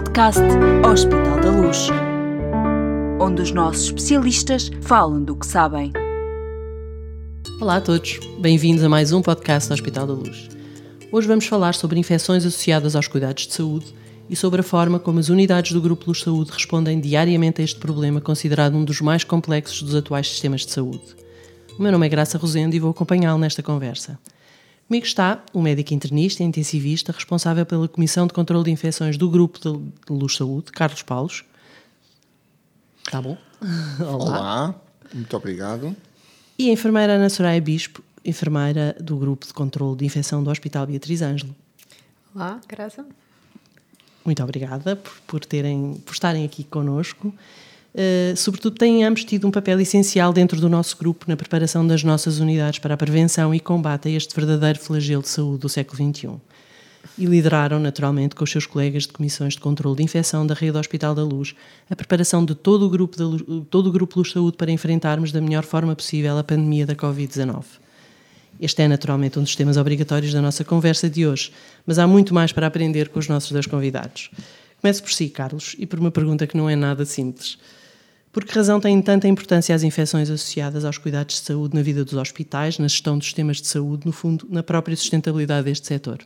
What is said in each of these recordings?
podcast Hospital da Luz, onde os nossos especialistas falam do que sabem. Olá a todos, bem-vindos a mais um podcast do Hospital da Luz. Hoje vamos falar sobre infecções associadas aos cuidados de saúde e sobre a forma como as unidades do Grupo Luz Saúde respondem diariamente a este problema, considerado um dos mais complexos dos atuais sistemas de saúde. O meu nome é Graça Rosendo e vou acompanhá-lo nesta conversa. Comigo está o médico internista e intensivista responsável pela Comissão de Controlo de Infecções do Grupo de Luz Saúde, Carlos Paulos. Está bom? Olá. Olá, muito obrigado. E a enfermeira Ana Soraya Bispo, enfermeira do Grupo de Controlo de Infecção do Hospital Beatriz Ângelo. Olá, Graça. Muito obrigada por, por, terem, por estarem aqui connosco. Uh, sobretudo, têm ambos tido um papel essencial dentro do nosso grupo na preparação das nossas unidades para a prevenção e combate a este verdadeiro flagelo de saúde do século XXI. E lideraram, naturalmente, com os seus colegas de comissões de controle de infecção da rede Hospital da Luz, a preparação de todo o grupo, de, todo o grupo Luz Saúde para enfrentarmos da melhor forma possível a pandemia da Covid-19. Este é naturalmente um dos temas obrigatórios da nossa conversa de hoje, mas há muito mais para aprender com os nossos dois convidados. Começo por si, Carlos, e por uma pergunta que não é nada simples. Por que razão têm tanta importância as infecções associadas aos cuidados de saúde na vida dos hospitais, na gestão dos sistemas de saúde, no fundo, na própria sustentabilidade deste setor?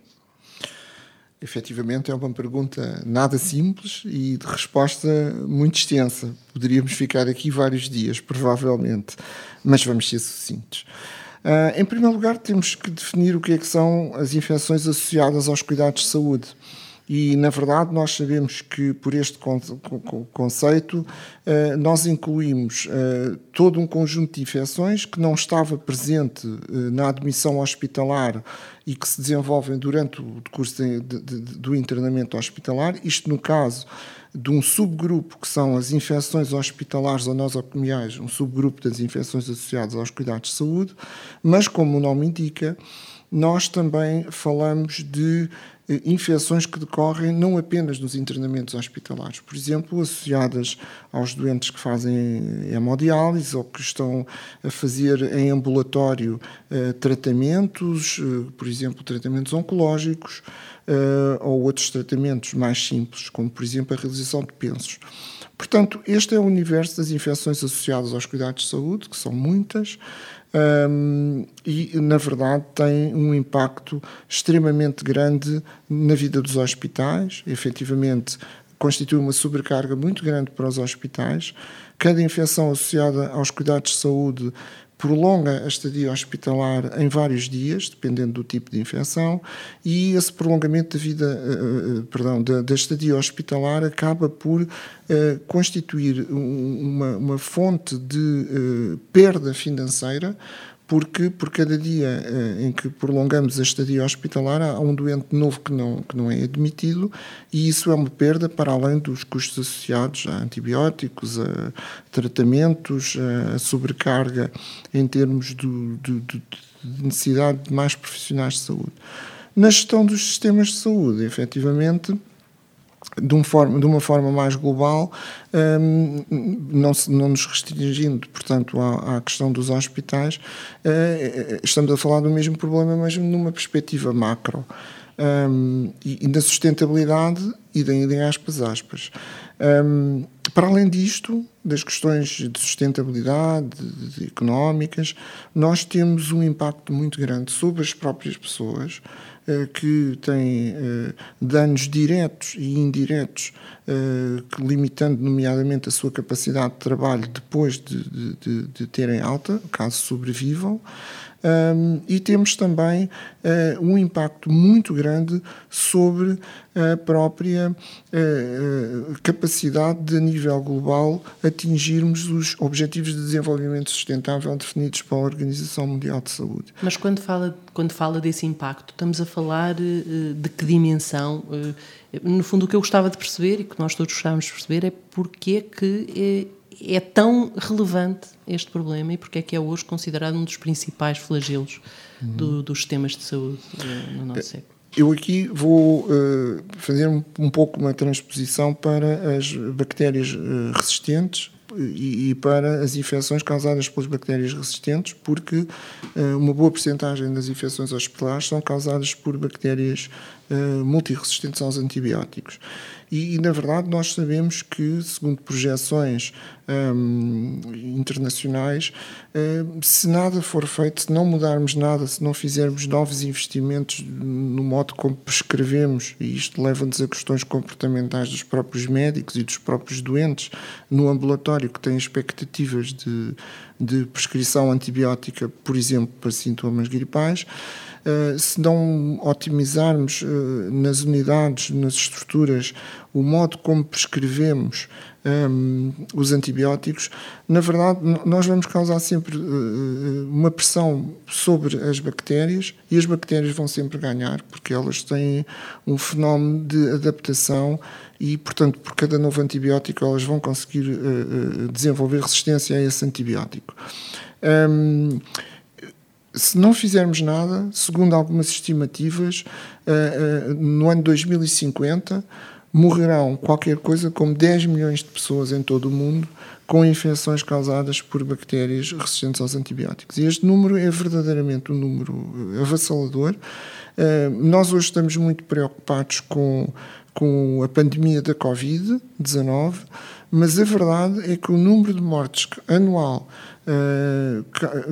Efetivamente é uma pergunta nada simples e de resposta muito extensa. Poderíamos ficar aqui vários dias, provavelmente, mas vamos ser sucintos. Uh, em primeiro lugar, temos que definir o que, é que são as infecções associadas aos cuidados de saúde. E, na verdade, nós sabemos que, por este conceito, eh, nós incluímos eh, todo um conjunto de infecções que não estava presente eh, na admissão hospitalar e que se desenvolvem durante o curso do internamento hospitalar, isto no caso de um subgrupo que são as infecções hospitalares ou nosocomiais, um subgrupo das infecções associadas aos cuidados de saúde, mas como o nome indica, nós também falamos de infecções que decorrem não apenas nos internamentos hospitalares, por exemplo, associadas aos doentes que fazem hemodiálise ou que estão a fazer em ambulatório eh, tratamentos, eh, por exemplo, tratamentos oncológicos ou outros tratamentos mais simples, como por exemplo a realização de pensos. Portanto, este é o universo das infecções associadas aos cuidados de saúde, que são muitas, um, e, na verdade, tem um impacto extremamente grande na vida dos hospitais. Efetivamente, constitui uma sobrecarga muito grande para os hospitais. Cada infecção associada aos cuidados de saúde prolonga a estadia hospitalar em vários dias, dependendo do tipo de infecção, e esse prolongamento da vida, uh, perdão, da, estadia hospitalar acaba por constituir uma, uma, fonte de perda financeira porque por cada dia eh, em que prolongamos a estadia hospitalar há um doente novo que não, que não é admitido e isso é uma perda para além dos custos associados a antibióticos, a tratamentos, a sobrecarga em termos do, do, do, de necessidade de mais profissionais de saúde. Na gestão dos sistemas de saúde, efetivamente, de, um forma, de uma forma mais global, um, não, se, não nos restringindo, portanto, à, à questão dos hospitais, uh, estamos a falar do mesmo problema, mas numa perspectiva macro. Um, e, e da sustentabilidade e da, em aspas, aspas. Um, para além disto, das questões de sustentabilidade, de, de económicas, nós temos um impacto muito grande sobre as próprias pessoas, eh, que têm eh, danos diretos e indiretos, eh, limitando nomeadamente a sua capacidade de trabalho depois de, de, de terem alta, caso sobrevivam. Um, e temos também uh, um impacto muito grande sobre a própria uh, capacidade de, a nível global, atingirmos os Objetivos de Desenvolvimento Sustentável definidos pela Organização Mundial de Saúde. Mas quando fala, quando fala desse impacto, estamos a falar uh, de que dimensão? no fundo, o que eu gostava de perceber e que nós todos gostávamos de perceber é porque é que é tão relevante este problema e porque é que é hoje considerado um dos principais flagelos uhum. do, dos sistemas de saúde eh, no nosso século? Eu aqui vou uh, fazer um, um, pouco uma transposição para as bactérias uh, resistentes e, e, para as infecções causadas pelas bactérias resistentes, porque uh, uma boa porcentagem das infecções hospitalares são causadas por bactérias multiresistentes aos antibióticos. E, e, na verdade, nós sabemos que, segundo projeções hum, internacionais, hum, se nada for feito, se não mudarmos nada, se não fizermos novos investimentos no modo como prescrevemos, e isto leva-nos a questões comportamentais dos próprios médicos e dos próprios doentes no ambulatório que têm expectativas de, de prescrição antibiótica, por exemplo, para sintomas gripais. Uh, se não otimizarmos uh, nas unidades, nas estruturas, o modo como prescrevemos um, os antibióticos, na verdade, nós vamos causar sempre uh, uma pressão sobre as bactérias e as bactérias vão sempre ganhar, porque elas têm um fenómeno de adaptação e, portanto, por cada novo antibiótico, elas vão conseguir desenvolver resistência a esse antibiótico. Um, se não fizermos nada, segundo algumas estimativas, uh, uh, no ano 2050 morrerão qualquer coisa como 10 milhões de pessoas em todo o mundo com infecções causadas por bactérias resistentes aos antibióticos. E este número é verdadeiramente um número avassalador. Uh, nós hoje estamos muito preocupados com, com a pandemia da Covid-19, mas a verdade é que o número de mortes anual,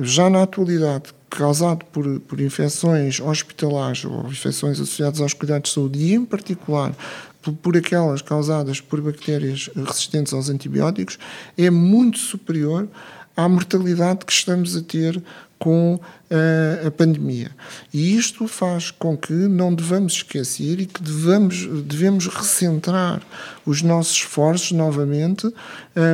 já na atualidade, causado por, por infecções hospitalares ou infecções associadas aos cuidados de saúde e, em particular, por, por aquelas causadas por bactérias resistentes aos antibióticos, é muito superior à mortalidade que estamos a ter com uh, a pandemia. E isto faz com que não devamos esquecer e que devamos, devemos recentrar os nossos esforços novamente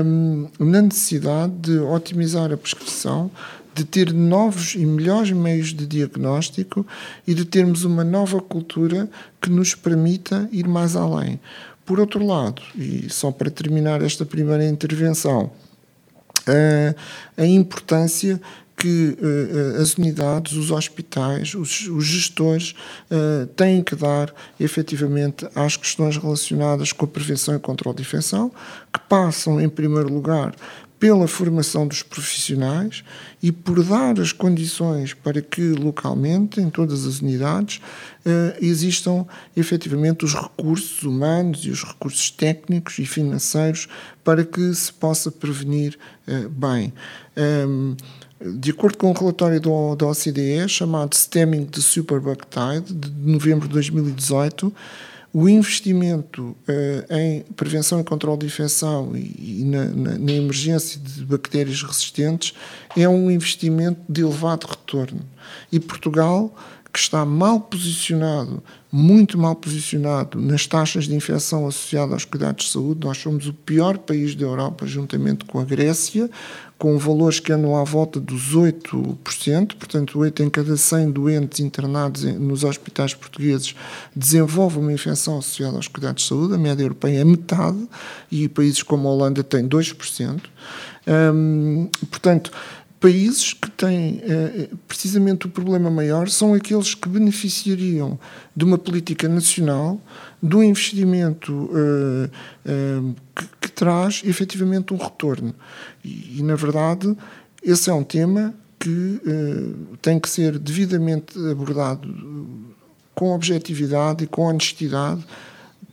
um, na necessidade de otimizar a prescrição, de ter novos e melhores meios de diagnóstico e de termos uma nova cultura que nos permita ir mais além. Por outro lado, e só para terminar esta primeira intervenção, a, a importância que uh, as unidades, os hospitais, os, os gestores uh, têm que dar efetivamente às questões relacionadas com a prevenção e controle de infecção, que passam, em primeiro lugar, pela formação dos profissionais e por dar as condições para que localmente, em todas as unidades, eh, existam efetivamente os recursos humanos e os recursos técnicos e financeiros para que se possa prevenir eh, bem. Um, de acordo com o um relatório do, da OCDE, chamado Stemming the Superbug Tide, de novembro de 2018, o investimento uh, em prevenção e controle de infecção e, e na, na, na, emergência de bactérias resistentes é um investimento de elevado retorno. E Portugal, que está mal posicionado, muito mal posicionado nas taxas de infecção associadas aos cuidados de saúde, nós somos o pior país da Europa, juntamente com a Grécia, com valores que andam à volta dos 8%, portanto, 8 em cada 100 doentes internados nos hospitais portugueses desenvolvem uma infecção associada aos cuidados de saúde, a média europeia é metade, e países como a Holanda têm 2%. Hum, portanto, países que têm eh, precisamente o problema maior são aqueles que beneficiariam de uma política nacional, do investimento eh, eh, que, que, traz efetivamente um retorno. E, e, na verdade, esse é um tema que tem que ser devidamente abordado com objetividade e com honestidade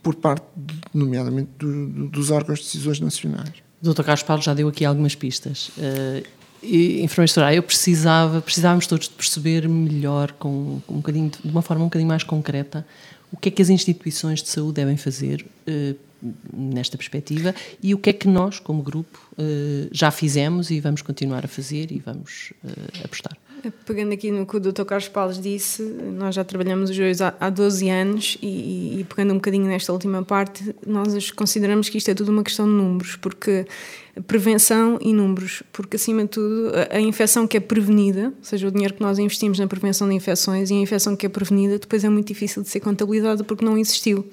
por parte, nomeadamente, do, do, dos órgãos de decisões nacionais. Dr. Carlos Paulo já deu aqui algumas pistas. Uh, e, enfermeira eu precisava, precisávamos todos de perceber melhor, com, com um bocadinho, de uma forma um bocadinho mais concreta, o que é que as instituições de saúde devem fazer uh, nesta perspectiva e o que é que nós, como grupo, uh, já fizemos e vamos continuar a fazer e vamos uh, apostar. Pegando aqui no que o Dr. Carlos Paulo disse, nós já trabalhamos os dois há, há 12 anos e, e, pegando um bocadinho nesta última parte, nós consideramos que isto é tudo uma questão de números, porque prevenção e números, porque acima de tudo a, a infecção que é prevenida, ou seja, o dinheiro que nós investimos na prevenção de infecções e a infecção que é prevenida depois é muito difícil de ser contabilizada porque não existiu.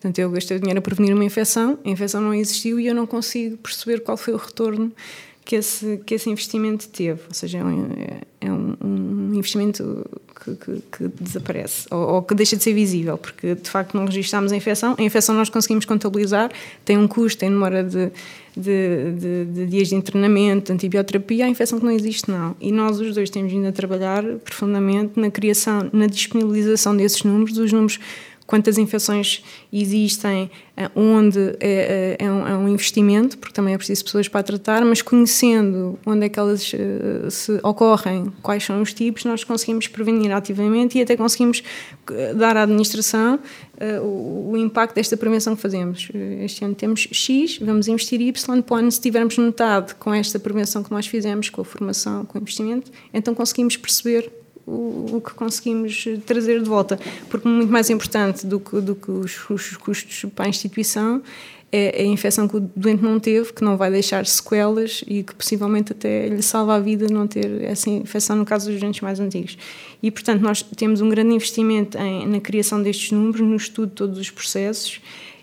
Portanto, eu gastei o dinheiro a prevenir uma infecção, a infecção não existiu e eu não consigo perceber qual foi o retorno que esse, que esse investimento teve. Ou seja, é um, é um, investimento que, que, que desaparece ou, ou, que deixa de ser visível, porque de facto não registramos a infecção. A infecção nós conseguimos contabilizar, tem um custo, tem demora de, de, de, de dias de internamento, de antibioterapia. A infecção que não existe, não. E nós os dois temos vindo a trabalhar profundamente na criação, na disponibilização desses números, dos números quantas infecções existem, eh, onde é, é, um, é, um, investimento, porque também é preciso pessoas para tratar, mas conhecendo onde é que elas uh, se ocorrem, quais são os tipos, nós conseguimos prevenir ativamente e até conseguimos dar à administração o, impacto desta prevenção que fazemos. Este ano temos X, vamos investir Y, para se tivermos metade com esta prevenção que nós fizemos, com a formação, com o investimento, então conseguimos perceber o, o, que conseguimos trazer de volta. Porque muito mais importante do que, do que os, os custos para a instituição é, a infecção que o doente não teve, que não vai deixar sequelas e que possivelmente até lhe salva a vida não ter essa infecção no caso dos doentes mais antigos. E, portanto, nós temos um grande investimento em, na criação destes números, no estudo de todos os processos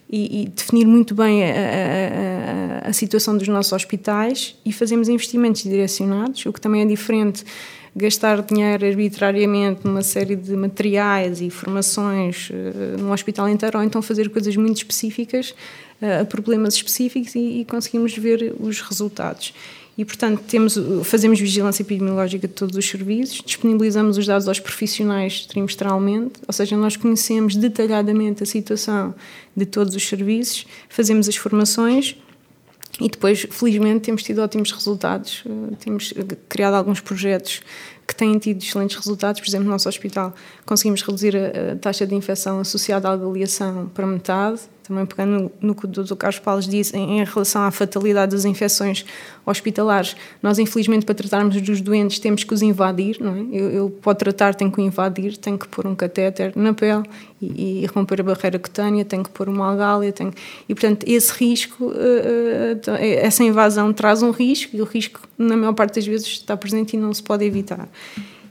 e, e definir muito bem a, a, a, a situação dos nossos hospitais e fazemos investimentos direcionados, o que também é diferente gastar dinheiro arbitrariamente numa série de materiais e formações uh, num hospital inteiro, ou então fazer coisas muito específicas uh, a problemas específicos e, e, conseguimos ver os resultados. E, portanto, temos, fazemos vigilância epidemiológica de todos os serviços, disponibilizamos os dados aos profissionais trimestralmente, ou seja, nós conhecemos detalhadamente a situação de todos os serviços, fazemos as formações, e depois, felizmente, temos tido ótimos resultados. Eh, temos eh, criado alguns projetos que têm tido excelentes resultados. Por exemplo, no nosso hospital conseguimos reduzir a, taxa de infecção associada à avaliação para metade também pegando no, que o Dr. Carlos Paulo disse em, em, relação à fatalidade das infecções hospitalares, nós infelizmente para tratarmos dos doentes temos que os invadir, não é? Eu, eu para tratar tenho que o invadir, tenho que pôr um catéter na pele e, e romper a barreira cutânea, tenho que pôr uma algália, tenho... e portanto esse risco, uh, uh, essa invasão traz um risco e o risco na maior parte das vezes está presente e não se pode evitar.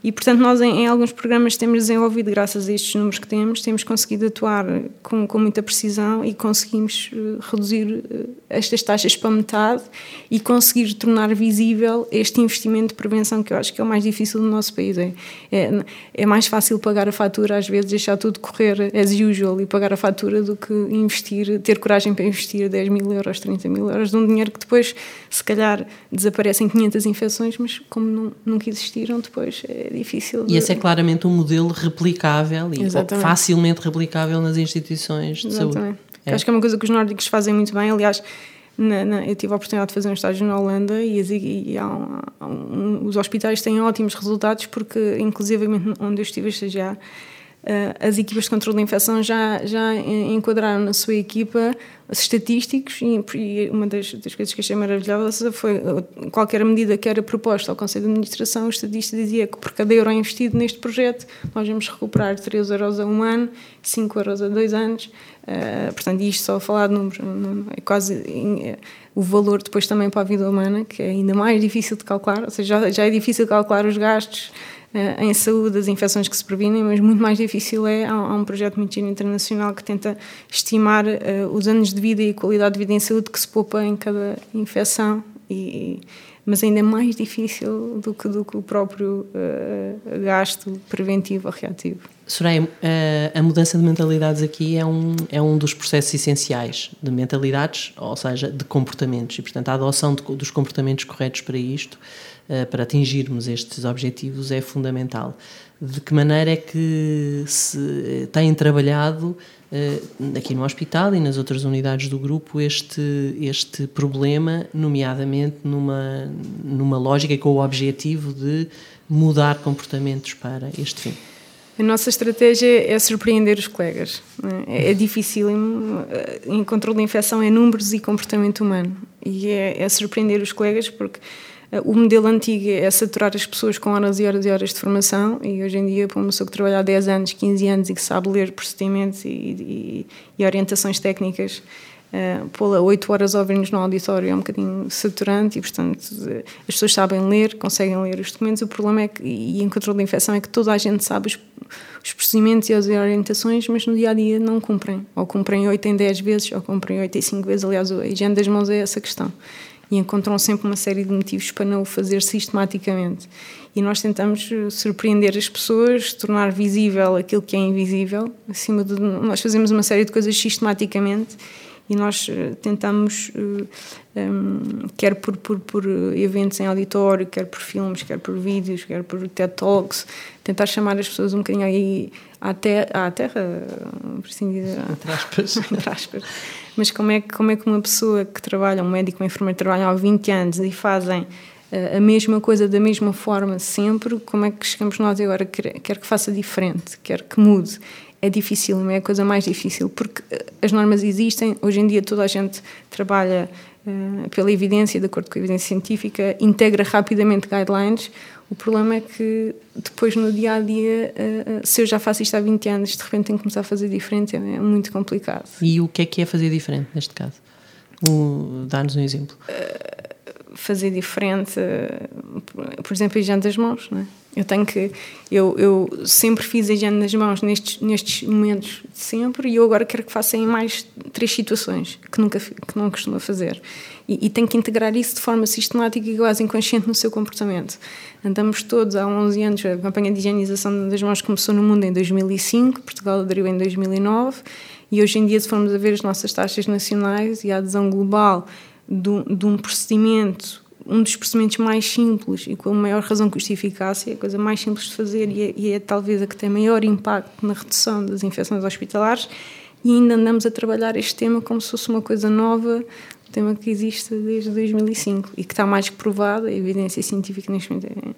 E, portanto, nós em, em, alguns programas temos desenvolvido, graças a estes números que temos, temos conseguido atuar com, com muita precisão e conseguimos uh, reduzir uh, estas taxas para metade e conseguir tornar visível este investimento de prevenção que eu acho que é o mais difícil no nosso país. É, é, é mais fácil pagar a fatura, às vezes, deixar tudo correr as usual e pagar a fatura do que investir, ter coragem para investir 10 mil euros, 30 mil euros de um dinheiro que depois, se calhar, desaparecem 500 infecções, mas como não, nunca existiram, depois é é difícil. De... E esse é claramente um modelo replicável e facilmente replicável nas instituições de Exatamente. saúde. É. Acho que é uma coisa que os nórdicos fazem muito bem. Aliás, na, na, eu tive a oportunidade de fazer um estágio na Holanda e, e, e há um, há um, os hospitais têm ótimos resultados porque, inclusive, onde eu estive a estagiar, uh, as equipas de controle de infecção já, já enquadraram na sua equipa estatísticos e, uma das, das, coisas que achei maravilhosa foi uh, qualquer medida que era proposta ao Conselho de Administração, o estadista dizia que por cada euro investido neste projeto nós vamos recuperar 3 euros a um ano, 5 euros a dois anos, uh, portanto isto só a falar de números, é quase uh, o valor depois também para a vida humana, que é ainda mais difícil de calcular, ou seja, já, já é difícil calcular os gastos em saúde, as infecções que se previnem, mas muito mais difícil é, há, há um projeto muito internacional que tenta estimar uh, os anos de vida e qualidade de vida em saúde que se poupa em cada infecção e, mas ainda mais difícil do que, do que o próprio uh, gasto preventivo ou reativo. Soraya, a mudança de mentalidades aqui é um, é um dos processos essenciais de mentalidades, ou seja, de comportamentos, e portanto a adoção de, dos comportamentos corretos para isto eh, para atingirmos estes objetivos é fundamental. De que maneira é que se eh, têm trabalhado eh, aqui no hospital e nas outras unidades do grupo este, este problema, nomeadamente numa, numa lógica com o objetivo de mudar comportamentos para este fim? A nossa estratégia é surpreender os colegas. É, é difícil. Em controle de infecção é números e comportamento humano. E é, é surpreender os colegas porque o modelo antigo é saturar as pessoas com horas e horas e horas de formação e hoje em dia, para uma pessoa que trabalha há 10 anos, 15 anos e que sabe ler procedimentos e, e, e orientações técnicas, uh, pô-la 8 horas a ouvir-nos no auditório é um bocadinho saturante e, portanto, as pessoas sabem ler, conseguem ler os documentos. O problema é que, e em controle da infecção, é que toda a gente sabe os, os procedimentos e as orientações, mas no dia a dia não cumprem. Ou cumprem 8 em 10 vezes, ou cumprem 8 em 5 vezes. Aliás, a higiene das mãos é essa questão e encontram sempre uma série de motivos para não o fazer sistematicamente. E nós tentamos eh, surpreender as pessoas, tornar visível aquilo que é invisível. Acima de nós fazemos uma série de coisas sistematicamente e nós uh, tentamos, uh, um, quer por, por, por eventos em auditório, quer por filmes, quer por vídeos, quer por TED Talks, tentar chamar as pessoas um bocadinho aí à, ter à terra, por assim dizer. Entre aspas. entre aspas. Mas como é, que, como é que uma pessoa que trabalha, um médico, um enfermeiro, trabalham há 20 anos e fazem a mesma coisa da mesma forma sempre, como é que chegamos nós agora? Quer, quer que faça diferente, quer que mude. É difícil, é a coisa mais difícil, porque eh, as normas existem, hoje em dia toda a gente trabalha uh, pela evidência, de acordo com a evidência científica, integra rapidamente guidelines. O problema é que depois no dia a dia, uh, se eu já faço isto há 20 anos, de repente tenho que começar a fazer diferente, é, é muito complicado. E o que é que é fazer diferente neste caso? Dá-nos um exemplo. Uh, fazer diferente, por exemplo, a higiene das mãos, não é? Eu tenho que. Eu, eu sempre fiz a higiene das mãos nestes, nestes momentos sempre e eu agora quero que faça em mais três situações que nunca que não costuma fazer. E, e tenho que integrar isso de forma sistemática e quase inconsciente no seu comportamento. Andamos todos há 11 anos, a campanha de higienização das mãos começou no mundo em 2005, Portugal aderiu em 2009 e hoje em dia, se formos a ver as nossas taxas nacionais e a adesão global de, de um procedimento, um dos procedimentos mais simples e com a maior razão custo-eficácia, a coisa mais simples de fazer e é, e é talvez a que tem maior impacto na redução das infecções hospitalares, e ainda andamos a trabalhar este tema como se fosse uma coisa nova, tema que existe desde 2005 e que está mais que provado, a evidência científica neste momento é,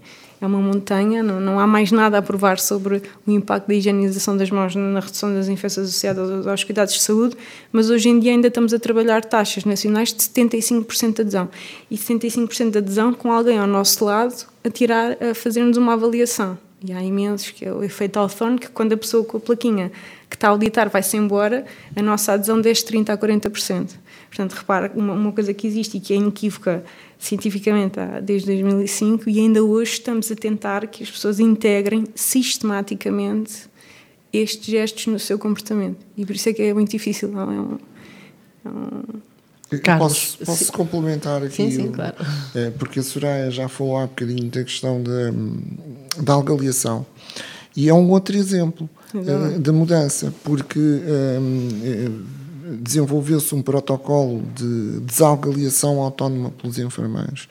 é uma montanha, não, não há mais nada a provar sobre o impacto da higienização das mãos na redução das infecções associadas aos cuidados de saúde, mas hoje em dia ainda estamos a trabalhar taxas nacionais de 75% de adesão. E 75% de adesão com alguém ao nosso lado a tirar, a fazer-nos uma avaliação. E há imensos, que é o efeito Althorn, que quando a pessoa com a plaquinha que está a auditar vai-se embora, a nossa adesão desce 30% a 40%. Portanto, repara, uma, uma coisa que existe e que é inequívoca cientificamente desde 2005 e ainda hoje estamos a tentar que as pessoas integrem sistematicamente estes gestos no seu comportamento. E por isso é que é muito difícil, não é? Um, é um... Carlos, posso, posso complementar aqui? Sim, sim, claro. É, porque a Soraya já falou há bocadinho da questão da, da algaliação. E é um outro exemplo uh, de mudança, porque uh, desenvolveu-se um protocolo de desalgaliação autónoma pelos enfermeiros,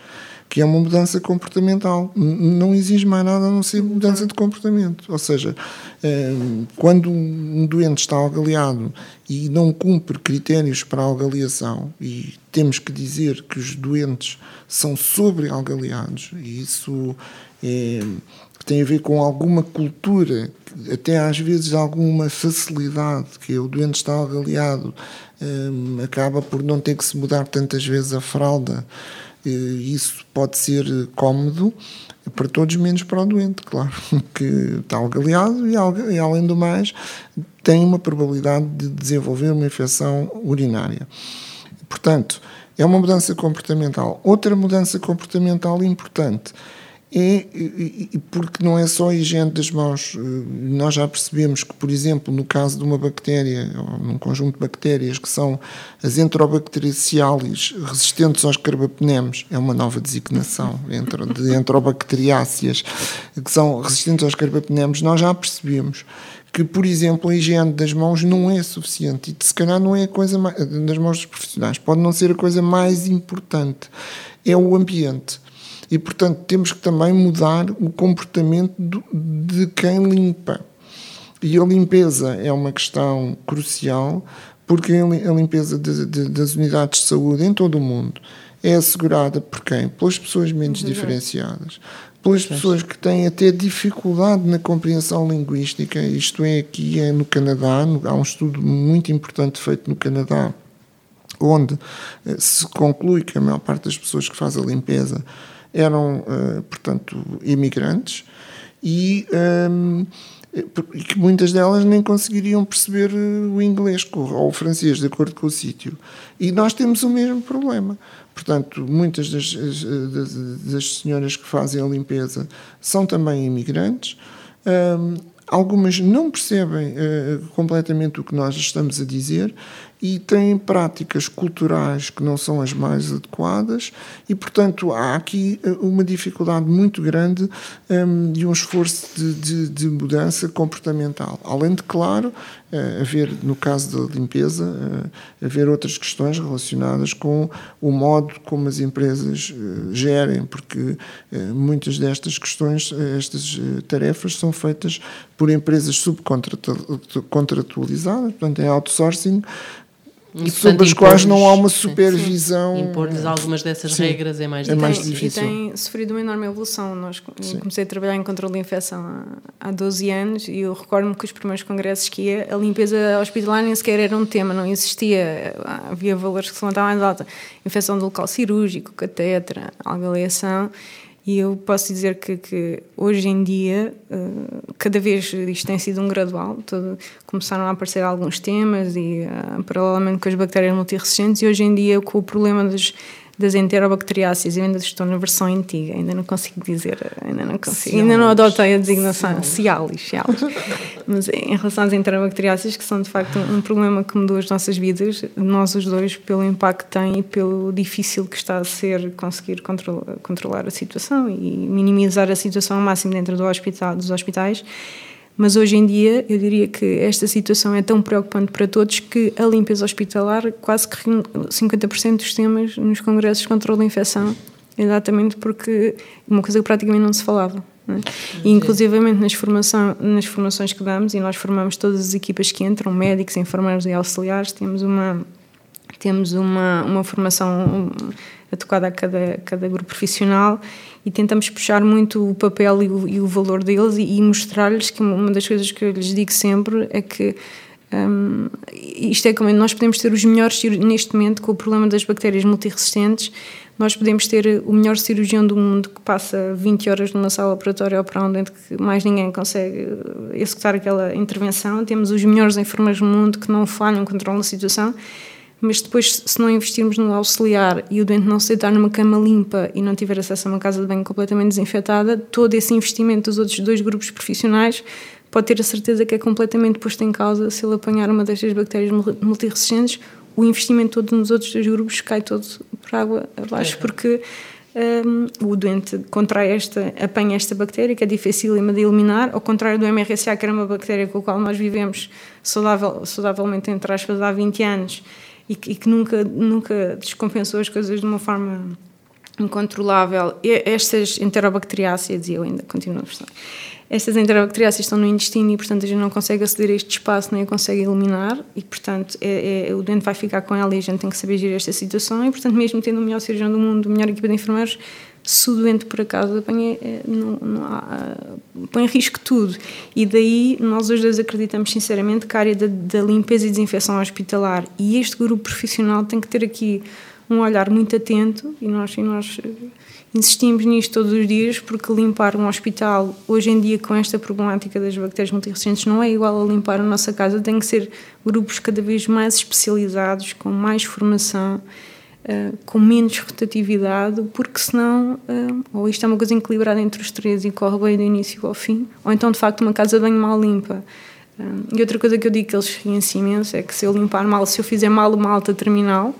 que é uma mudança comportamental. Não exige mais nada a não ser mudança de comportamento. Ou seja, eh, quando um doente está algaliado e não cumpre critérios para a algaliação, e temos que dizer que os doentes são sobre-algaliados, e isso é, tem a ver com alguma cultura, até às vezes alguma facilidade, que o doente está avaliado, um, acaba por não ter que se mudar tantas vezes a fralda. Isso pode ser cómodo para todos, menos para o doente, claro, que está algaleado e, e, além do mais, tem uma probabilidade de desenvolver uma infecção urinária. Portanto, é uma mudança comportamental. Outra mudança comportamental importante é porque não é só a higiene das mãos. Eh, nós já percebemos que, por exemplo, no caso de uma bactéria, ou num conjunto de bactérias que são as Enterobacteriacealis resistentes aos carbapenemes, é uma nova designação de enterobacteriáceas, que são resistentes aos carbapenemes, nós já percebemos que, por exemplo, a higiene das mãos não é suficiente. E se calhar não é a coisa mais, das mãos dos profissionais, pode não ser a coisa mais importante, é o ambiente e, portanto, temos que também mudar o comportamento de quem limpa. E a limpeza é uma questão crucial, porque a limpeza de, de, das unidades de saúde em todo o mundo é assegurada por quem? Pelas pessoas menos diferenciadas, pelas pessoas que têm até dificuldade na compreensão linguística. Isto é, aqui é no Canadá, há um estudo muito importante feito no Canadá, onde eh, se conclui que a maior parte das pessoas que faz a limpeza eram, uh, portanto, imigrantes ehm, e que muitas delas nem conseguiriam perceber eh, o inglês ou o francês, de acordo com o sítio. E nós temos o mesmo problema. Portanto, muitas das, das, das senhoras que fazem a limpeza são também imigrantes. Ehm, algumas não percebem completamente o que nós estamos a dizer e têm práticas culturais que não são as mais adequadas e, portanto, há aqui eh, uma dificuldade muito grande um, e um esforço de, de, de, mudança comportamental. Além de, claro, uh, haver, no caso da limpeza, uh, haver outras questões relacionadas com o modo como as empresas gerem, porque muitas destas questões, estas tarefas são feitas por empresas subcontratualizadas, portanto, em outsourcing, e, sobre as quais não há uma supervisão. Impor-lhes algumas dessas sim, regras é mais, é mais difícil. E tem sofrido uma enorme evolução. Nós, eu comecei a trabalhar em controle de infecção há, há 12 anos e eu recordo-me que os primeiros congressos que ia, a limpeza hospitalar nem sequer era um tema, não existia. Havia valores que se levantavam mais alta. Infecção do local cirúrgico, catetra, algaleação. E eu posso dizer que, que hoje em dia, uh, cada vez isto tem sido um gradual, todo, começaram a aparecer alguns temas e uh, paralelamente com as bactérias multiresistentes e hoje em dia com o problema das das enterobacteriáceas, eu ainda estou na versão antiga, ainda não consigo dizer, ainda não consigo, ainda não adotei a designação. Cialis, Cialis. Mas em relação às enterobacteriáceas, que são de facto um problema que mudou as nossas vidas, nós os dois, pelo impacto que tem e pelo difícil que está a ser conseguir controlar, controlar a situação e minimizar a situação ao máximo dentro do hospital, dos hospitais, mas hoje em dia eu diria que esta situação é tão preocupante para todos que a limpeza hospitalar, quase que 50% dos temas nos congressos de controle da infecção, exatamente porque uma coisa que praticamente não se falava. Não é? E, inclusivamente nas, formação, nas formações que damos, e nós formamos todas as equipas que entram, médicos, enfermeiros e auxiliares, temos uma, temos uma, uma formação adequada a cada, cada grupo profissional e tentamos puxar muito o papel e o, e o valor deles e, e mostrar-lhes que uma das coisas que eu lhes digo sempre é que um, isto é como nós podemos ter os melhores neste momento com o problema das bactérias multiresistentes nós podemos ter o melhor cirurgião do mundo que passa 20 horas numa sala operatória ou para onde que mais ninguém consegue executar aquela intervenção. Temos os melhores enfermeiros do mundo que não falham, controlam a situação mas depois, se não investirmos no auxiliar e o doente não se deitar numa cama limpa e não tiver acesso a uma casa de banho completamente desinfetada, todo esse investimento dos outros dois grupos profissionais pode ter a certeza que é completamente posto em causa se ele apanhar uma destas bactérias multiresistentes, o investimento todo nos outros dois grupos cai todo por água abaixo, é. porque um, o doente contrai esta, apanha esta bactéria que é difícil de eliminar, ao contrário do MRSA, que era uma bactéria com a qual nós vivemos saudável, saudavelmente, entre aspas, há 20 anos e que, e que nunca, nunca descompensou as coisas de uma forma incontrolável. Estas enterobacteriáceas, e eu ainda continuo a versão, estas enterobacteriáceas estão no intestino e, portanto, a gente não consegue aceder a este espaço, nem a consegue eliminar, e, portanto, é, é, o doente vai ficar com ela e a gente tem que saber gerir esta situação. E, portanto, mesmo tendo o melhor cirurgião do mundo, a melhor equipa de enfermeiros, se o doente por acaso apanha, é, não, não há, põe em risco tudo. E daí nós os dois acreditamos sinceramente que a área da, da, limpeza e desinfecção hospitalar e este grupo profissional tem que ter aqui um olhar muito atento e nós, e nós insistimos nisto todos os dias porque limpar um hospital hoje em dia com esta problemática das bactérias multiresistentes não é igual a limpar a nossa casa, tem que ser grupos cada vez mais especializados, com mais formação Uh, com menos rotatividade, porque senão, uh, ou isto é uma coisa equilibrada entre os três e corre bem do início ao fim, ou então de facto uma casa bem mal limpa. Uh, e outra coisa que eu digo que eles riem-se imenso é que se eu limpar mal, se eu fizer mal uma alta terminal,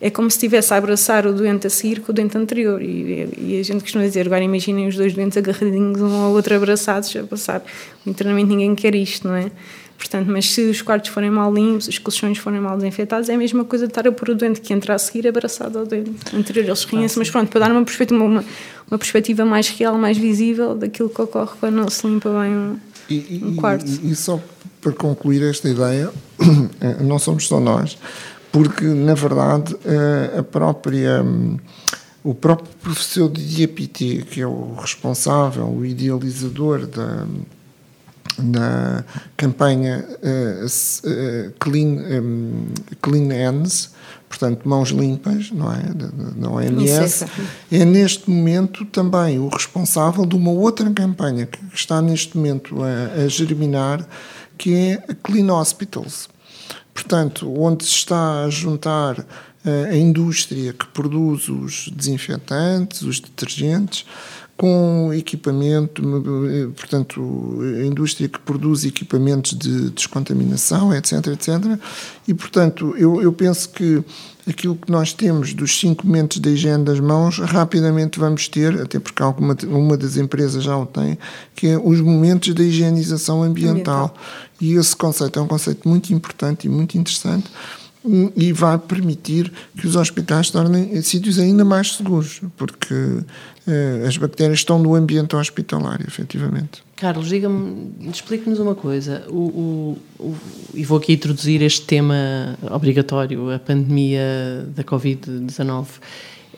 é como se estivesse a abraçar o doente a seguir com o doente anterior. E, e a gente costuma dizer, agora imaginem os dois doentes agarradinhos um ao outro abraçados a passar. Internamente ninguém quer isto, não é? Portanto, mas se os quartos forem mal limpos, os colchões forem mal desinfetados, é a mesma coisa de estar a pôr o doente que entra a seguir abraçado ao doente anterior. Eles riem-se, mas pronto, para dar uma perspectiva, uma, uma, perspectiva mais real, mais visível daquilo que ocorre quando não se limpa bem um, e, um quarto. E, e, só para concluir esta ideia, não somos só nós, porque na verdade a própria o próprio professor de IAPT, que é o responsável, o idealizador da, na campanha uh, Clean, um, Clean Hands, portanto, mãos limpas, não é? Da OMS, é neste momento também o responsável de uma outra campanha que está neste momento a, a germinar, que é a Clean Hospitals. Portanto, onde se está a juntar uh, a indústria que produz os desinfetantes, os detergentes, com equipamento, portanto, a indústria que produz equipamentos de descontaminação, etc, etc. E, portanto, eu, eu penso que aquilo que nós temos dos cinco momentos de higiene das mãos, rapidamente vamos ter, até porque alguma uma das empresas já o tem, que é os momentos da higienização ambiental. ambiental. E esse conceito é um conceito muito importante e muito interessante e vai permitir que os hospitais se tornem sítios ainda mais seguros, porque eh, as bactérias estão no ambiente hospitalar, efetivamente. Carlos, diga-me, explique-nos uma coisa, o, o, o, e vou aqui introduzir este tema obrigatório, a pandemia da Covid-19.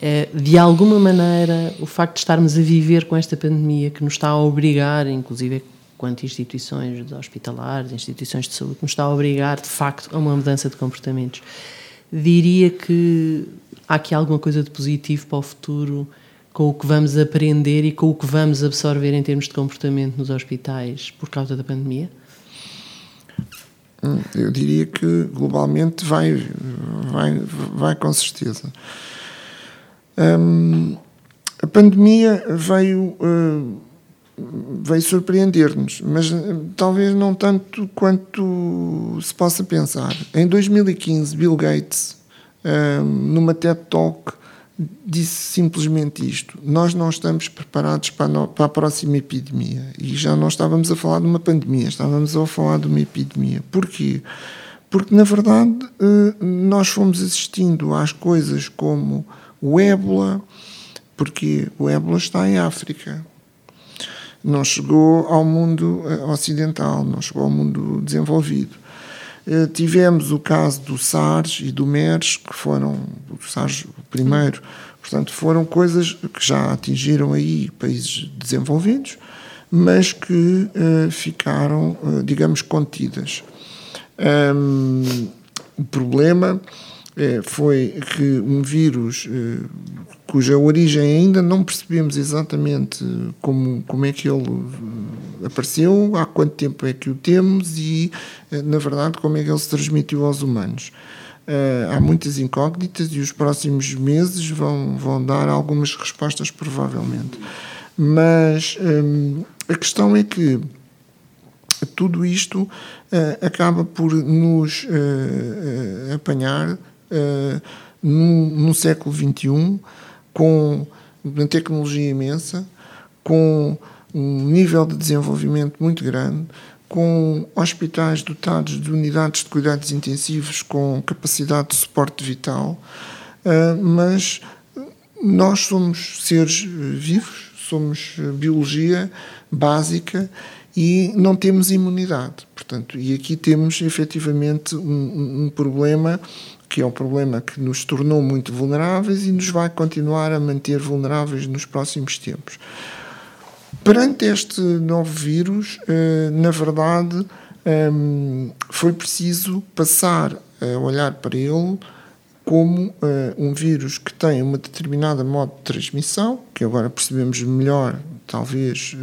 É, de alguma maneira, o facto de estarmos a viver com esta pandemia que nos está a obrigar, inclusive quanto instituições hospitalares, instituições de saúde, nos está a obrigar, de facto, a uma mudança de comportamentos. Diria que há aqui alguma coisa de positivo para o futuro com o que vamos aprender e com o que vamos absorver em termos de comportamento nos hospitais por causa da pandemia? Hum, eu diria que globalmente vai, vai, vai com certeza. Hum, a pandemia veio. Uh, veio surpreender-nos, mas eh, talvez não tanto quanto se possa pensar. Em 2015, Bill Gates, numa TED Talk, disse simplesmente isto: Nós não estamos preparados para a, para a próxima epidemia. E já não estávamos a falar de uma pandemia, estávamos a falar de uma epidemia. Porquê? Porque, na verdade, eh, nós fomos assistindo às coisas como o ébola, porque o ébola está em África não chegou ao mundo eh, ocidental, não chegou ao mundo desenvolvido. Eh, tivemos o caso do SARS e do MERS, que foram, o SARS primeiro, portanto, foram coisas que já atingiram aí países desenvolvidos, mas que uh, ficaram, uh, digamos, contidas. Um, o problema foi que um vírus cuja origem ainda não percebemos exatamente como, como é que ele eh, apareceu, há quanto tempo é que o temos e, eh, na verdade, como é que ele se transmitiu aos humanos. há muitas incógnitas e os próximos meses vão, vão dar algumas respostas, provavelmente. Mas a questão é que tudo isto uh, acaba por nos uh, uh, apanhar uh, no, século XXI, com uma tecnologia imensa, com um nível de desenvolvimento muito grande, com hospitais dotados de unidades de cuidados intensivos com capacidade de suporte vital, uh, mas nós somos seres vivos, somos biologia básica e não temos imunidade. Portanto, e aqui temos efetivamente um, um problema que é um problema que nos tornou muito vulneráveis e nos vai continuar a manter vulneráveis nos próximos tempos. Perante este novo vírus, eh, na verdade, ehm, foi preciso passar a olhar para ele como um vírus que tem uma determinada modo de transmissão, que agora percebemos melhor talvez eh,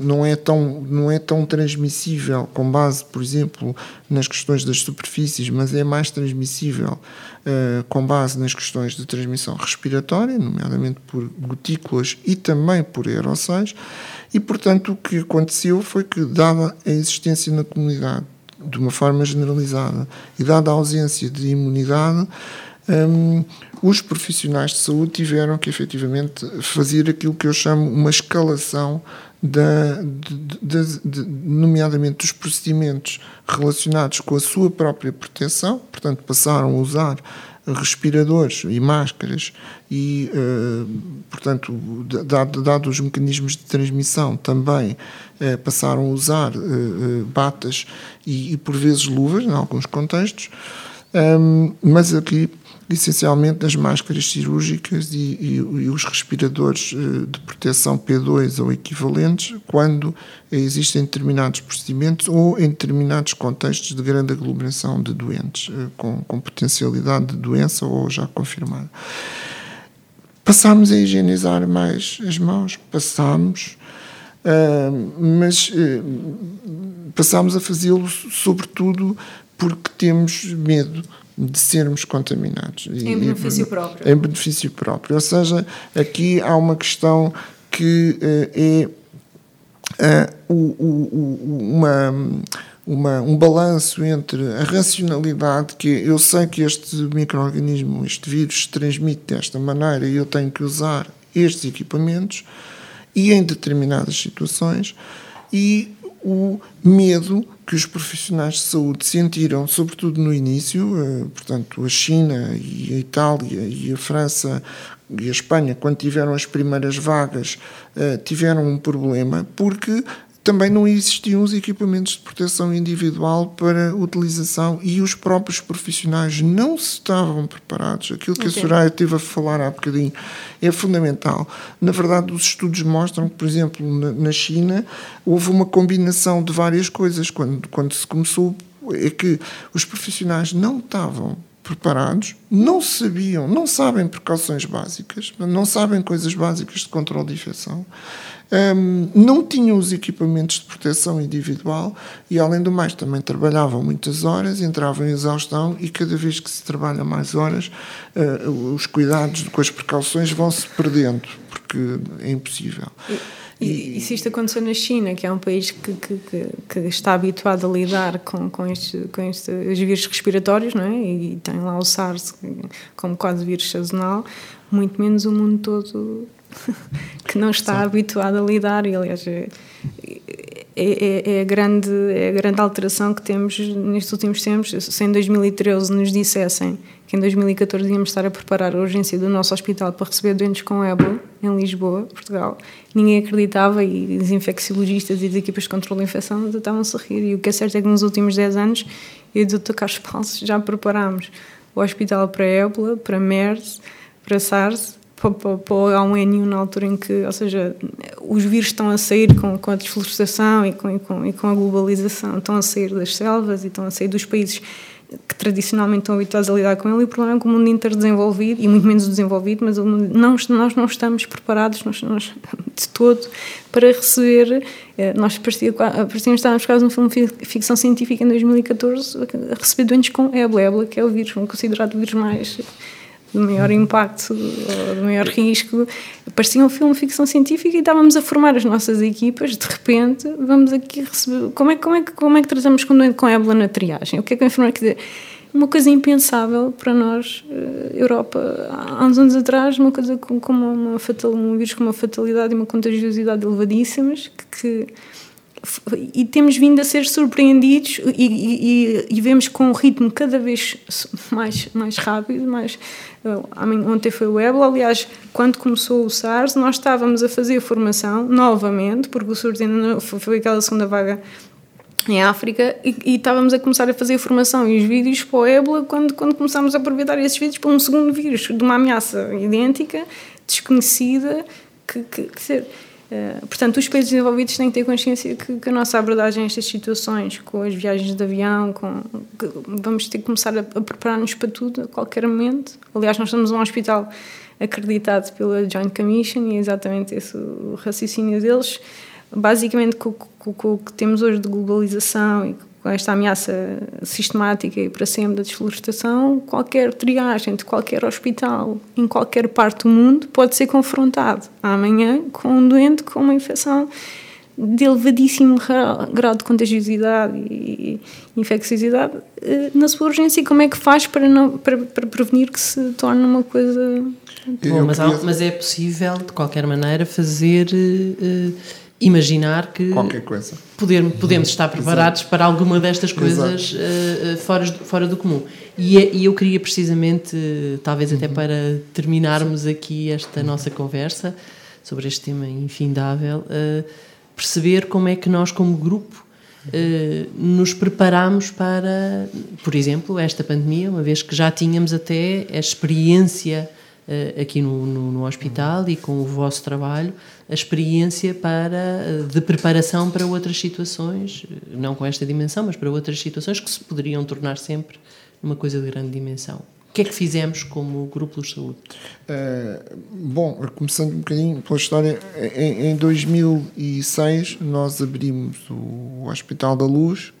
não é tão não é tão transmissível com base por exemplo nas questões das superfícies mas é mais transmissível uh, com base nas questões de transmissão respiratória nomeadamente por gotículas e também por aerossóis e portanto o que aconteceu foi que dada a existência na comunidade de uma forma generalizada e dada a ausência de imunidade um, os profissionais de saúde tiveram que efetivamente fazer aquilo que eu chamo uma escalação da, de, de, de, nomeadamente dos procedimentos relacionados com a sua própria proteção, portanto passaram a usar respiradores e máscaras e, uh, portanto, dado, dado, os mecanismos de transmissão, também uh, passaram a usar uh, batas e, e, por vezes, luvas, em alguns contextos, um, mas aqui essencialmente as máscaras cirúrgicas e, e, e, os respiradores eh, de proteção P2 ou equivalentes quando existem determinados procedimentos ou em determinados contextos de grande aglomeração de doentes eh, com, com potencialidade de doença ou já confirmada. Passámos a higienizar mais as mãos, passámos, uh, mas passámos a fazê-lo sobretudo porque temos medo de sermos contaminados. Em benefício próprio. Em benefício próprio. Ou seja, aqui há uma questão que é uma uma, um balanço entre a racionalidade, que eu sei que este microorganismo, este vírus, se transmite desta maneira e eu tenho que usar estes equipamentos, e em determinadas situações, e o medo que os profissionais de saúde sentiram, sobretudo no início, eh, portanto, a China e a Itália e a França e a Espanha, quando tiveram as primeiras vagas, eh, tiveram um problema, porque também não existiam os equipamentos de proteção individual para utilização e os próprios profissionais não estavam preparados. Aquilo que okay. a Soraya teve a falar há bocadinho é fundamental. Na verdade, os estudos mostram que, por exemplo, na, China houve uma combinação de várias coisas. Quando, quando se começou, é que os profissionais não estavam preparados, não sabiam, não sabem precauções básicas, não sabem coisas básicas de controle de infecção um, não tinham os equipamentos de proteção individual e, além do mais, também trabalhavam muitas horas, entravam em exaustão e cada vez que se trabalha mais horas, uh, os cuidados com as precauções vão se perdendo, porque é impossível. E, e, e, se isto acontecer na China, que é um país que, que, que, que está habituado a lidar com, com, este, com estes vírus respiratórios, não é? e tem lá o SARS como quase vírus sazonal, muito menos o mundo todo que não está Sim. habituado a lidar e aliás é, é, é, a grande, é a grande alteração que temos nestes últimos tempos se em 2013 nos dissessem que em 2014 íamos estar a preparar a urgência do nosso hospital para receber doentes com ébola em Lisboa, Portugal ninguém acreditava e os infecciologistas e as equipas de controle de infecção estavam-se a rir e o que é certo é que nos últimos 10 anos eu e o Dr. Carlos Paulo já preparámos o hospital para ébola, para MERS, para SARS para, o H1N1 na altura em que, ou seja, os vírus estão a sair com, com a desflorestação e com, e, com, e com a globalização, estão a sair das selvas e estão a sair dos países que tradicionalmente estão habituados a lidar com ele. E o problema é que o mundo interdesenvolvido e muito menos desenvolvido, mas não, nós não estamos preparados nós, nós, de todo para receber eh, nós parecíamos estar buscar um filme de ficção científica em 2014 a receber doentes com ébola, ébola que é o vírus, considerado o vírus mais de maior impacto, de maior risco. Parecia um filme de ficção científica e estávamos a formar as nossas equipas, de repente, vamos aqui receber. Como é, como é, como é que tratamos com com ébola na triagem? O que é que a enfermeira quer dizer? Uma coisa impensável para nós, eh, Europa, há uns anos atrás, uma coisa com, com uma, fatal, um vírus com uma fatalidade e uma contagiosidade elevadíssimas, que, que e temos vindo a ser surpreendidos e, e, e, vemos com um ritmo cada vez mais, mais rápido, mais, ontem foi o ébola, aliás, quando começou o SARS, nós estávamos a fazer formação novamente, porque o SURS ainda foi aquela segunda vaga em África e, e, estávamos a começar a fazer formação. E os vídeos para o ébola quando, quando começámos a aproveitar esses vídeos para um segundo vírus de uma ameaça idêntica, desconhecida, que, que, que portanto, os países desenvolvidos têm que ter consciência que, que, a nossa abordagem a estas situações, com as viagens de avião, com, vamos ter que começar a, a preparar-nos para tudo a qualquer momento. Aliás, nós estamos num hospital acreditado pela Joint Commission e é exatamente esse o raciocínio deles. Basicamente, com, com o que temos hoje de globalização e com esta ameaça sistemática e para sempre da desflorestação, qualquer triagem de qualquer hospital em qualquer parte do mundo pode ser confrontado amanhã com um doente com uma infecção de elevadíssimo grau de contagiosidade e infecciosidade eh, na sua urgência e como é que faz para, não, para, para prevenir que se torne uma coisa... Bom, mas, há, mas é possível, de qualquer maneira, fazer... Uh, imaginar que qualquer coisa poder, podemos estar preparados Exato. para alguma destas coisas uh, fora, fora do comum e, é, e eu queria precisamente talvez até uhum. para terminarmos aqui esta nossa conversa sobre este tema infindável uh, perceber como é que nós como grupo uh, nos preparamos para por exemplo esta pandemia uma vez que já tínhamos até a experiência uh, aqui no, no, no, hospital e com o vosso trabalho a experiência para, eh, de preparação para outras situações, não com esta dimensão, mas para outras situações que se poderiam tornar sempre uma coisa de grande dimensão. O que é que fizemos como Grupo de Saúde? Uh, bom, começando um bocadinho pela história, em, em 2006 nós abrimos o Hospital da Luz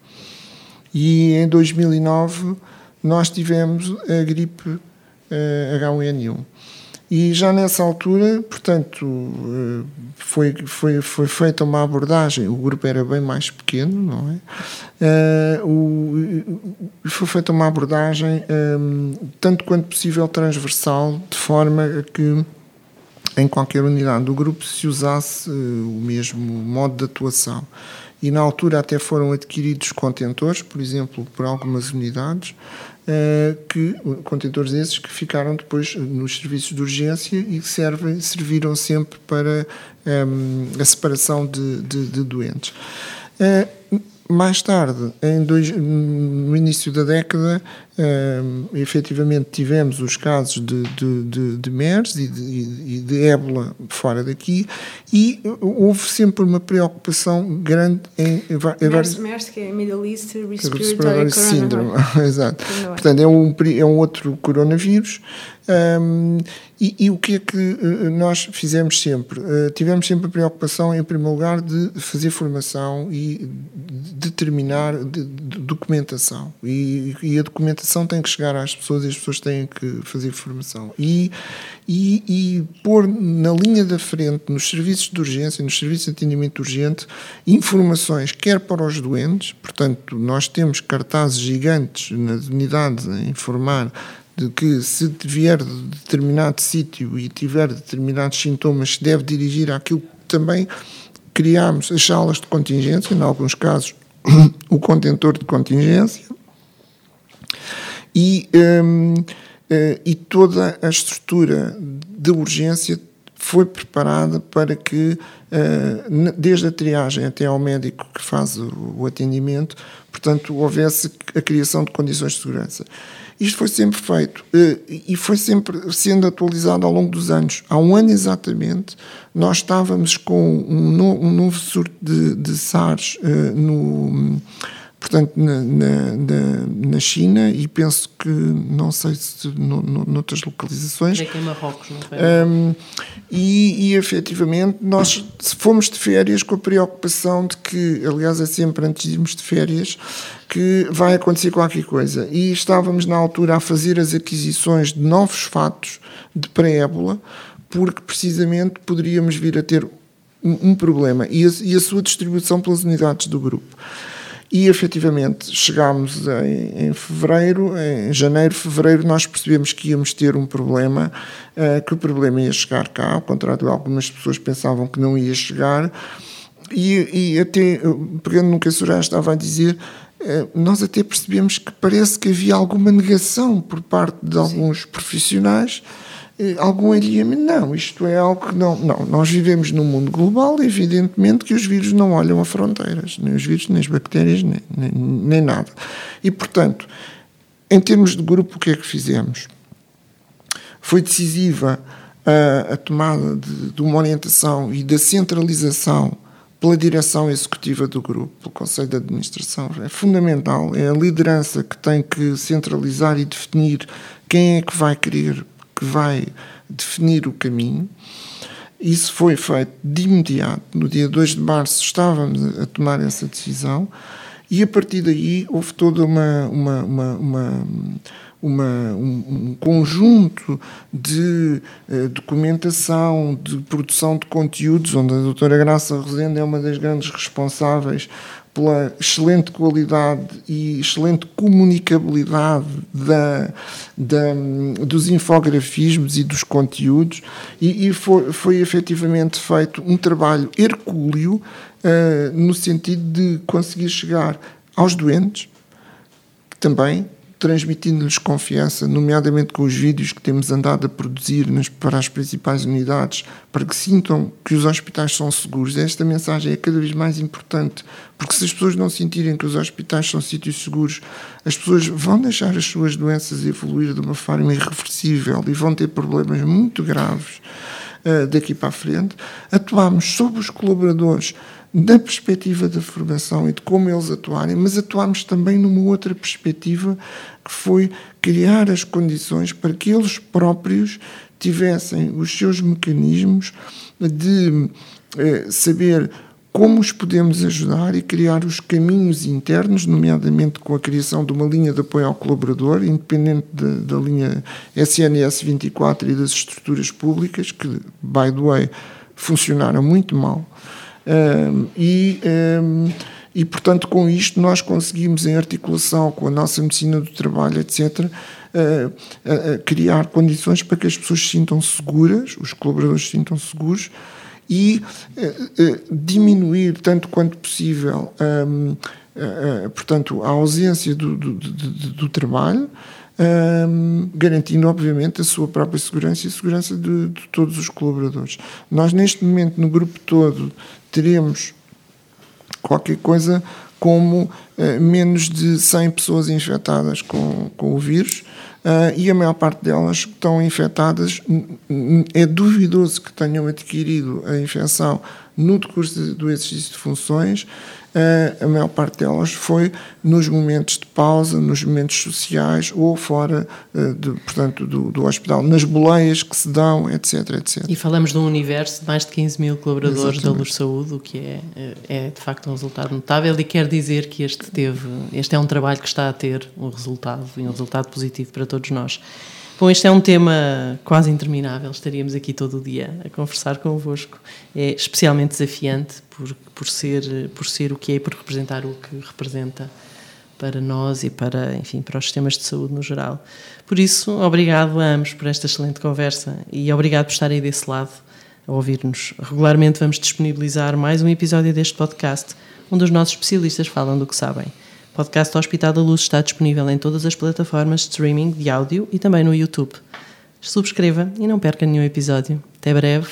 e em 2009 nós tivemos a gripe H1N1. E já nessa altura, portanto, eh, foi, foi, foi feita uma abordagem, o grupo era bem mais pequeno, não é? Uh, o, foi feita uma abordagem, um, tanto quanto possível, transversal, de forma a que em qualquer unidade do grupo se usasse o mesmo modo de atuação. E na altura até foram adquiridos contentores, por exemplo, por algumas unidades, que, contentores esses que ficaram depois nos serviços de urgência e servem, serviram sempre para um, a separação de, de, de doentes. Uh, mais tarde, em dois, no início da década, uh, efetivamente tivemos os casos de, de, de, de MERS e de, e de ébola fora daqui e houve sempre uma preocupação grande em... MERS, MERS que é Middle East Respiratory Syndrome. Exato. Portanto, é um, é um outro coronavírus um, e, e, o que é que eh, nós fizemos sempre? Uh, tivemos sempre a preocupação, em primeiro lugar, de fazer formação e determinar de, de documentação. E, e, a documentação tem que chegar às pessoas e as pessoas têm que fazer formação. E, e, e pôr na linha da frente, nos serviços de urgência, nos serviços de atendimento urgente, informações, quer para os doentes, portanto, nós temos cartazes gigantes nas unidades a informar de que se vier de determinado sítio e tiver determinados sintomas, se deve dirigir àquilo que também criámos as salas de contingência, em alguns casos o contentor de contingência, e, um, eh, e toda a estrutura de urgência foi preparada para que, uh, desde a triagem até ao médico que faz o atendimento, portanto, houvesse a criação de condições de segurança. Isto foi sempre feito eh, e foi sempre sendo atualizado ao longo dos anos. Há um ano exatamente, nós estávamos com um, novo surto de, de SARS eh, no portanto, na, na, na, China e penso que, não sei se no, no, noutras localizações. É aqui em Marrocos, não foi? Um, e, e efetivamente nós fomos de férias com a preocupação de que, aliás, é sempre antes de irmos de férias, que vai acontecer qualquer coisa. E estávamos na altura a fazer as aquisições de novos fatos de pré-ébola, porque precisamente poderíamos vir a ter um, um problema e a, e a sua distribuição pelas unidades do grupo. E efetivamente chegámos em, em fevereiro, em janeiro, fevereiro, nós percebemos que íamos ter um problema, uh, que o problema ia chegar cá, ao contrário de algumas pessoas pensavam que não ia chegar. E, e até, pegando no que a Soraya estava a dizer, uh, nós até percebemos que parece que havia alguma negação por parte de alguns Sim. profissionais eh, algum alinhamento. Não, isto é algo que não. Não, nós vivemos num mundo global evidentemente, que os vírus não olham a fronteiras, nem os vírus, nem as bactérias, nem, nem, nem nada. E, portanto, em termos de grupo, o que é que fizemos? Foi decisiva a, a tomada de, de uma orientação e da centralização pela direção executiva do grupo, pelo Conselho de Administração. É fundamental, é a liderança que tem que centralizar e definir quem é que vai querer que vai definir o caminho. Isso foi feito de imediato. No dia 2 de março estávamos a tomar essa decisão e a partir daí houve toda uma, uma, uma, uma uma, um, um, conjunto de uh, documentação, de produção de conteúdos, onde a doutora Graça Rosenda é uma das grandes responsáveis pela excelente qualidade e excelente comunicabilidade da, da, dos infografismos e dos conteúdos, e, e foi, foi efetivamente feito um trabalho hercúleo uh, no sentido de conseguir chegar aos doentes, também transmitindo-lhes confiança, nomeadamente com os vídeos que temos andado a produzir nas, para as principais unidades, para que sintam que os hospitais são seguros. Esta mensagem é cada vez mais importante, porque se as pessoas não sentirem que os hospitais são sítios seguros, as pessoas vão deixar as suas doenças evoluir de uma forma irreversível e vão ter problemas muito graves uh, daqui para a frente. Atuamos sobre os colaboradores da perspectiva da formação e de como eles atuarem, mas atuámos também numa outra perspectiva que foi criar as condições para que eles próprios tivessem os seus mecanismos de eh, saber como os podemos ajudar e criar os caminhos internos, nomeadamente com a criação de uma linha de apoio ao colaborador, independente da, da linha SNS 24 e das estruturas públicas, que, by the way, funcionaram muito mal. Um, e, um, e, portanto, com isto, nós conseguimos, em articulação com a nossa medicina do trabalho, etc., uh, uh, criar condições para que as pessoas se sintam seguras, os colaboradores se sintam seguros, e uh, diminuir tanto quanto possível, um, uh, portanto, a ausência do, do, do, do trabalho, um, garantindo, obviamente, a sua própria segurança e a segurança de, de, todos os colaboradores. Nós, neste momento, no grupo todo, teremos qualquer coisa como uh, menos de 100 pessoas infectadas com, com o vírus uh, e a maior parte delas estão infectadas. É duvidoso que tenham adquirido a infecção no decurso do exercício de funções a maior parte delas foi nos momentos de pausa, nos momentos sociais ou fora, eh, de, portanto, do, do, hospital, nas boleias que se dão, etc, etc. E falamos de um universo de mais de 15 mil colaboradores Exatamente. da Luz Saúde, o que é, eh, é de facto um resultado notável e quer dizer que este teve, este é um trabalho que está a ter um resultado e um resultado positivo para todos nós. Bom, este é um tema quase interminável, estaríamos aqui todo o dia a conversar convosco. É especialmente desafiante por, por, ser, por ser o que é e por representar o que representa para nós e para, enfim, para os sistemas de saúde no geral. Por isso, obrigado a ambos por esta excelente conversa e obrigado por estarem desse lado a ouvir-nos. Regularmente vamos disponibilizar mais um episódio deste podcast, onde os nossos especialistas falam do que sabem podcast Hospital da Luz está disponível em todas as plataformas de streaming de áudio e também no YouTube. Subscreva e não perca nenhum episódio. Até breve.